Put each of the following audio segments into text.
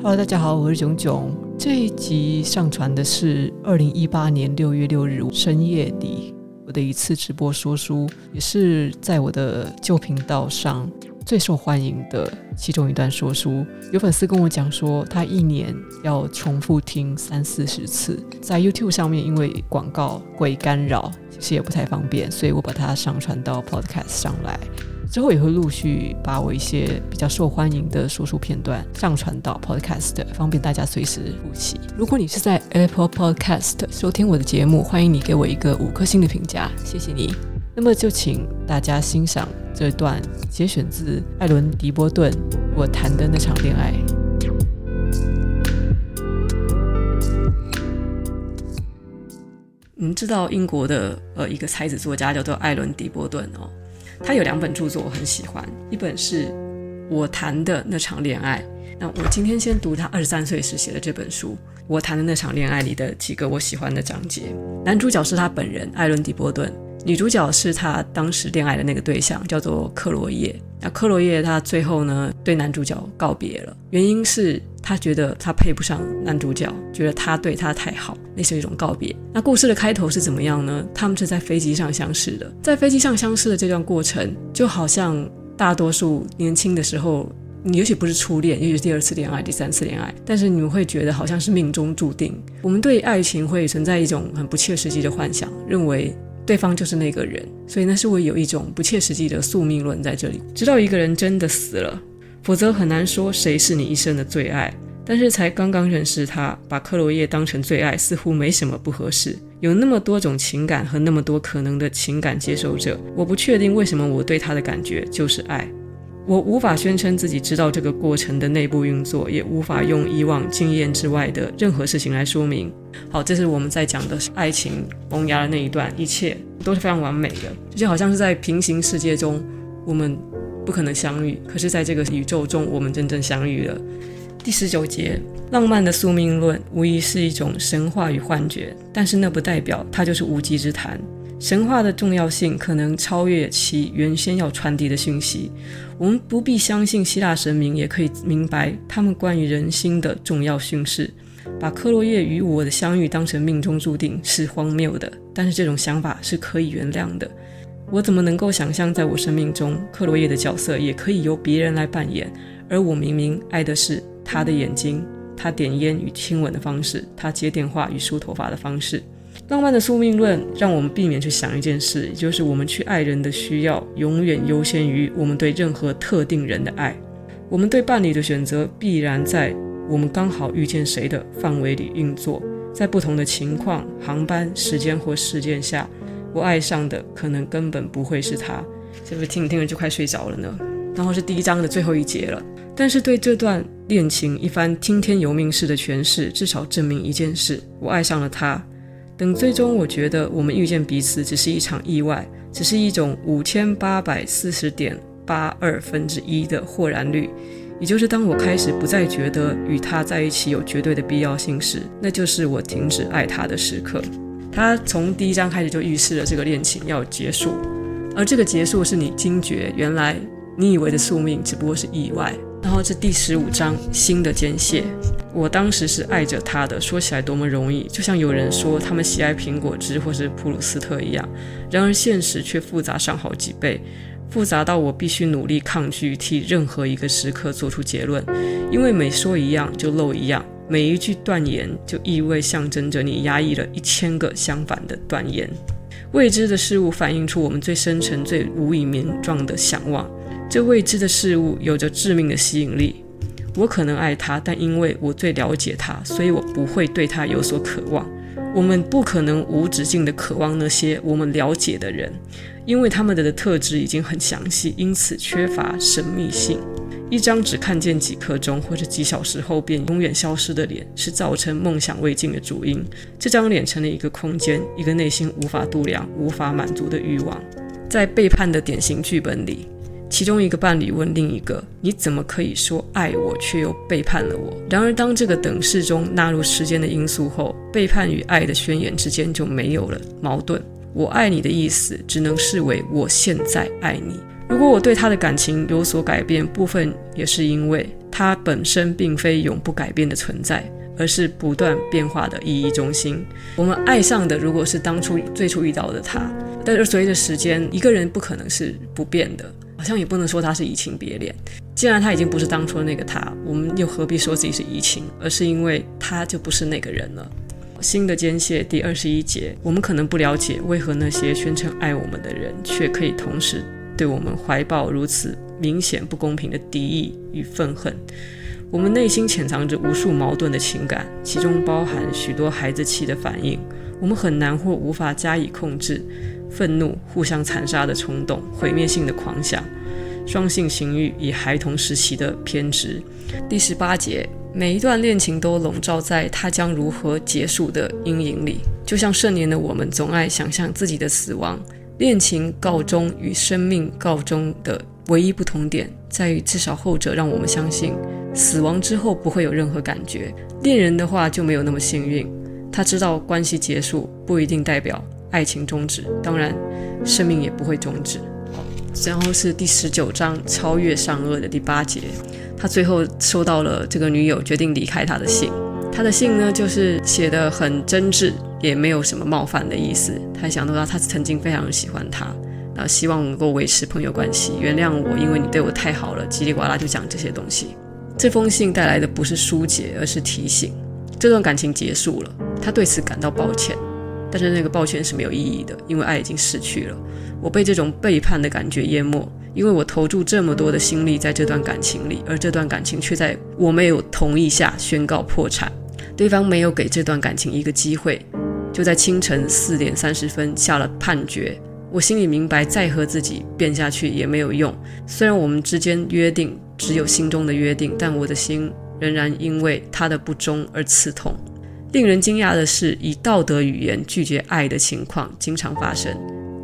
Hello，大家好，我是囧囧。这一集上传的是二零一八年六月六日深夜里我的一次直播说书，也是在我的旧频道上最受欢迎的其中一段说书。有粉丝跟我讲说，他一年要重复听三四十次，在 YouTube 上面因为广告会干扰，其实也不太方便，所以我把它上传到 Podcast 上来。之后也会陆续把我一些比较受欢迎的说书片段上传到 Podcast，方便大家随时复习。如果你是在 Apple Podcast 收听我的节目，欢迎你给我一个五颗星的评价，谢谢你。那么就请大家欣赏这段节选自艾伦·狄波顿《我谈的那场恋爱》。你们知道英国的呃一个才子作家叫做艾伦·狄波顿哦。他有两本著作我很喜欢，一本是我谈的那场恋爱。那我今天先读他二十三岁时写的这本书《我谈的那场恋爱》里的几个我喜欢的章节。男主角是他本人艾伦·狄波顿，女主角是他当时恋爱的那个对象，叫做克罗叶。那克罗叶他最后呢对男主角告别了，原因是他觉得他配不上男主角，觉得他对他太好，那是一种告别。那故事的开头是怎么样呢？他们是在飞机上相识的，在飞机上相识的这段过程，就好像大多数年轻的时候，你也许不是初恋，也许是第二次恋爱、第三次恋爱，但是你们会觉得好像是命中注定。我们对爱情会存在一种很不切实际的幻想，认为。对方就是那个人，所以那是会有一种不切实际的宿命论在这里。直到一个人真的死了，否则很难说谁是你一生的最爱。但是才刚刚认识他，把克罗叶当成最爱，似乎没什么不合适。有那么多种情感和那么多可能的情感接受者，我不确定为什么我对他的感觉就是爱。我无法宣称自己知道这个过程的内部运作，也无法用以往经验之外的任何事情来说明。好，这是我们在讲的爱情萌芽的那一段，一切都是非常完美的，就好像是在平行世界中我们不可能相遇，可是在这个宇宙中我们真正相遇了。第十九节，浪漫的宿命论无疑是一种神话与幻觉，但是那不代表它就是无稽之谈。神话的重要性可能超越其原先要传递的讯息。我们不必相信希腊神明，也可以明白他们关于人心的重要讯息。把克洛叶与我的相遇当成命中注定是荒谬的，但是这种想法是可以原谅的。我怎么能够想象，在我生命中，克罗叶的角色也可以由别人来扮演？而我明明爱的是他的眼睛，他点烟与亲吻的方式，他接电话与梳头发的方式。浪漫的宿命论让我们避免去想一件事，也就是我们去爱人的需要永远优先于我们对任何特定人的爱。我们对伴侣的选择必然在我们刚好遇见谁的范围里运作。在不同的情况、航班、时间或事件下，我爱上的可能根本不会是他。是不是听着听着就快睡着了呢？然后是第一章的最后一节了。但是对这段恋情一番听天由命式的诠释，至少证明一件事：我爱上了他。等最终，我觉得我们遇见彼此只是一场意外，只是一种五千八百四十点八二分之一的豁然率，也就是当我开始不再觉得与他在一起有绝对的必要性时，那就是我停止爱他的时刻。他从第一章开始就预示了这个恋情要结束，而这个结束是你惊觉，原来你以为的宿命只不过是意外。然后这第十五章新的间歇。我当时是爱着他的，说起来多么容易，就像有人说他们喜爱苹果汁或是普鲁斯特一样。然而现实却复杂上好几倍，复杂到我必须努力抗拒替任何一个时刻做出结论，因为每说一样就漏一样，每一句断言就意味象征着你压抑了一千个相反的断言。未知的事物反映出我们最深沉、最无以名状的想望，这未知的事物有着致命的吸引力。我可能爱他，但因为我最了解他，所以我不会对他有所渴望。我们不可能无止境的渴望那些我们了解的人，因为他们的特质已经很详细，因此缺乏神秘性。一张只看见几刻钟或者几小时后便永远消失的脸，是造成梦想未尽的主因。这张脸成了一个空间，一个内心无法度量、无法满足的欲望。在背叛的典型剧本里。其中一个伴侣问另一个：“你怎么可以说爱我，却又背叛了我？”然而，当这个等式中纳入时间的因素后，背叛与爱的宣言之间就没有了矛盾。我爱你的意思，只能视为我现在爱你。如果我对他的感情有所改变，部分也是因为他本身并非永不改变的存在，而是不断变化的意义中心。我们爱上的如果是当初最初遇到的他，但是随着时间，一个人不可能是不变的，好像也不能说他是移情别恋。既然他已经不是当初的那个他，我们又何必说自己是移情？而是因为他就不是那个人了。新的间歇第二十一节，我们可能不了解为何那些宣称爱我们的人，却可以同时对我们怀抱如此明显不公平的敌意与愤恨。我们内心潜藏着无数矛盾的情感，其中包含许多孩子气的反应。我们很难或无法加以控制，愤怒、互相残杀的冲动、毁灭性的狂想、双性情欲与孩童时期的偏执。第十八节。每一段恋情都笼罩在他将如何结束的阴影里，就像盛年的我们总爱想象自己的死亡。恋情告终与生命告终的唯一不同点在于，至少后者让我们相信死亡之后不会有任何感觉。恋人的话就没有那么幸运，他知道关系结束不一定代表爱情终止，当然生命也不会终止。然后是第十九章超越善恶的第八节。他最后收到了这个女友决定离开他的信，他的信呢，就是写得很真挚，也没有什么冒犯的意思。他想到他曾经非常喜欢他，那希望能够维持朋友关系，原谅我，因为你对我太好了。叽里呱啦就讲这些东西。这封信带来的不是疏解，而是提醒，这段感情结束了。他对此感到抱歉，但是那个抱歉是没有意义的，因为爱已经逝去了。我被这种背叛的感觉淹没。因为我投注这么多的心力在这段感情里，而这段感情却在我没有同意下宣告破产。对方没有给这段感情一个机会，就在清晨四点三十分下了判决。我心里明白，再和自己辩下去也没有用。虽然我们之间约定只有心中的约定，但我的心仍然因为他的不忠而刺痛。令人惊讶的是，以道德语言拒绝爱的情况经常发生。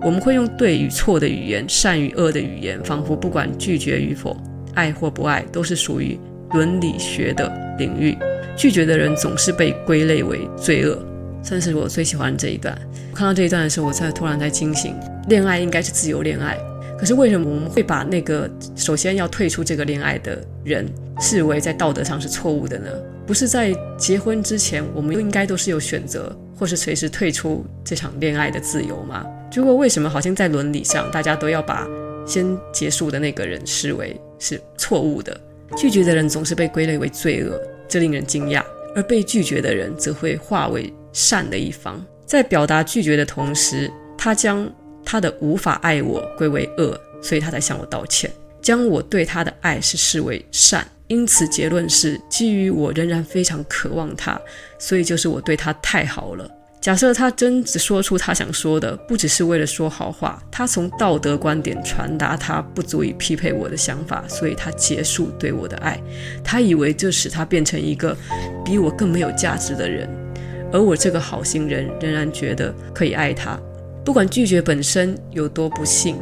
我们会用对与错的语言，善与恶的语言，仿佛不管拒绝与否，爱或不爱，都是属于伦理学的领域。拒绝的人总是被归类为罪恶，算是我最喜欢这一段。看到这一段的时候，我才突然在惊醒：恋爱应该是自由恋爱，可是为什么我们会把那个首先要退出这个恋爱的人视为在道德上是错误的呢？不是在结婚之前，我们应该都是有选择，或是随时退出这场恋爱的自由吗？如果为什么好像在伦理上，大家都要把先结束的那个人视为是错误的？拒绝的人总是被归类为罪恶，这令人惊讶；而被拒绝的人则会化为善的一方。在表达拒绝的同时，他将他的无法爱我归为恶，所以他才向我道歉，将我对他的爱是视为善。因此结论是，基于我仍然非常渴望他，所以就是我对他太好了。假设他真只说出他想说的，不只是为了说好话，他从道德观点传达他不足以匹配我的想法，所以他结束对我的爱。他以为这使他变成一个比我更没有价值的人，而我这个好心人仍然觉得可以爱他。不管拒绝本身有多不幸，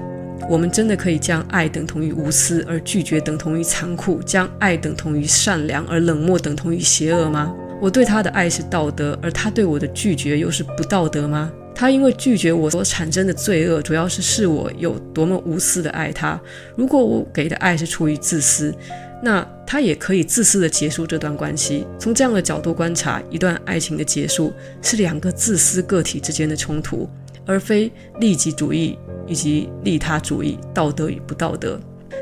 我们真的可以将爱等同于无私，而拒绝等同于残酷；将爱等同于善良，而冷漠等同于邪恶吗？我对他的爱是道德，而他对我的拒绝又是不道德吗？他因为拒绝我所产生的罪恶，主要是是我有多么无私的爱他。如果我给的爱是出于自私，那他也可以自私的结束这段关系。从这样的角度观察，一段爱情的结束是两个自私个体之间的冲突，而非利己主义以及利他主义，道德与不道德。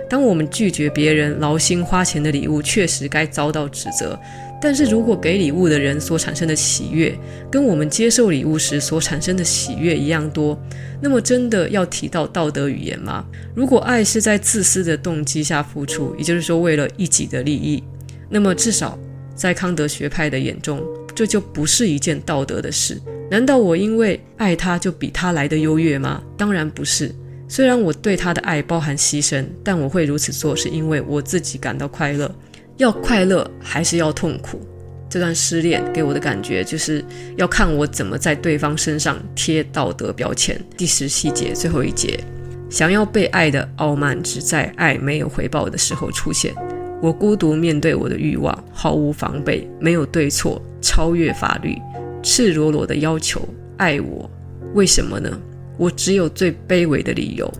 当我们拒绝别人劳心花钱的礼物，确实该遭到指责。但是如果给礼物的人所产生的喜悦，跟我们接受礼物时所产生的喜悦一样多，那么真的要提到道德语言吗？如果爱是在自私的动机下付出，也就是说为了一己的利益，那么至少在康德学派的眼中，这就不是一件道德的事。难道我因为爱他就比他来的优越吗？当然不是。虽然我对他的爱包含牺牲，但我会如此做是因为我自己感到快乐。要快乐还是要痛苦？这段失恋给我的感觉就是要看我怎么在对方身上贴道德标签。第十七节最后一节，想要被爱的傲慢只在爱没有回报的时候出现。我孤独面对我的欲望，毫无防备，没有对错，超越法律，赤裸裸的要求爱我。为什么呢？我只有最卑微的理由，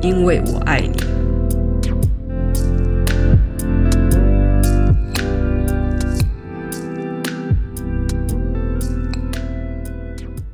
因为我爱你。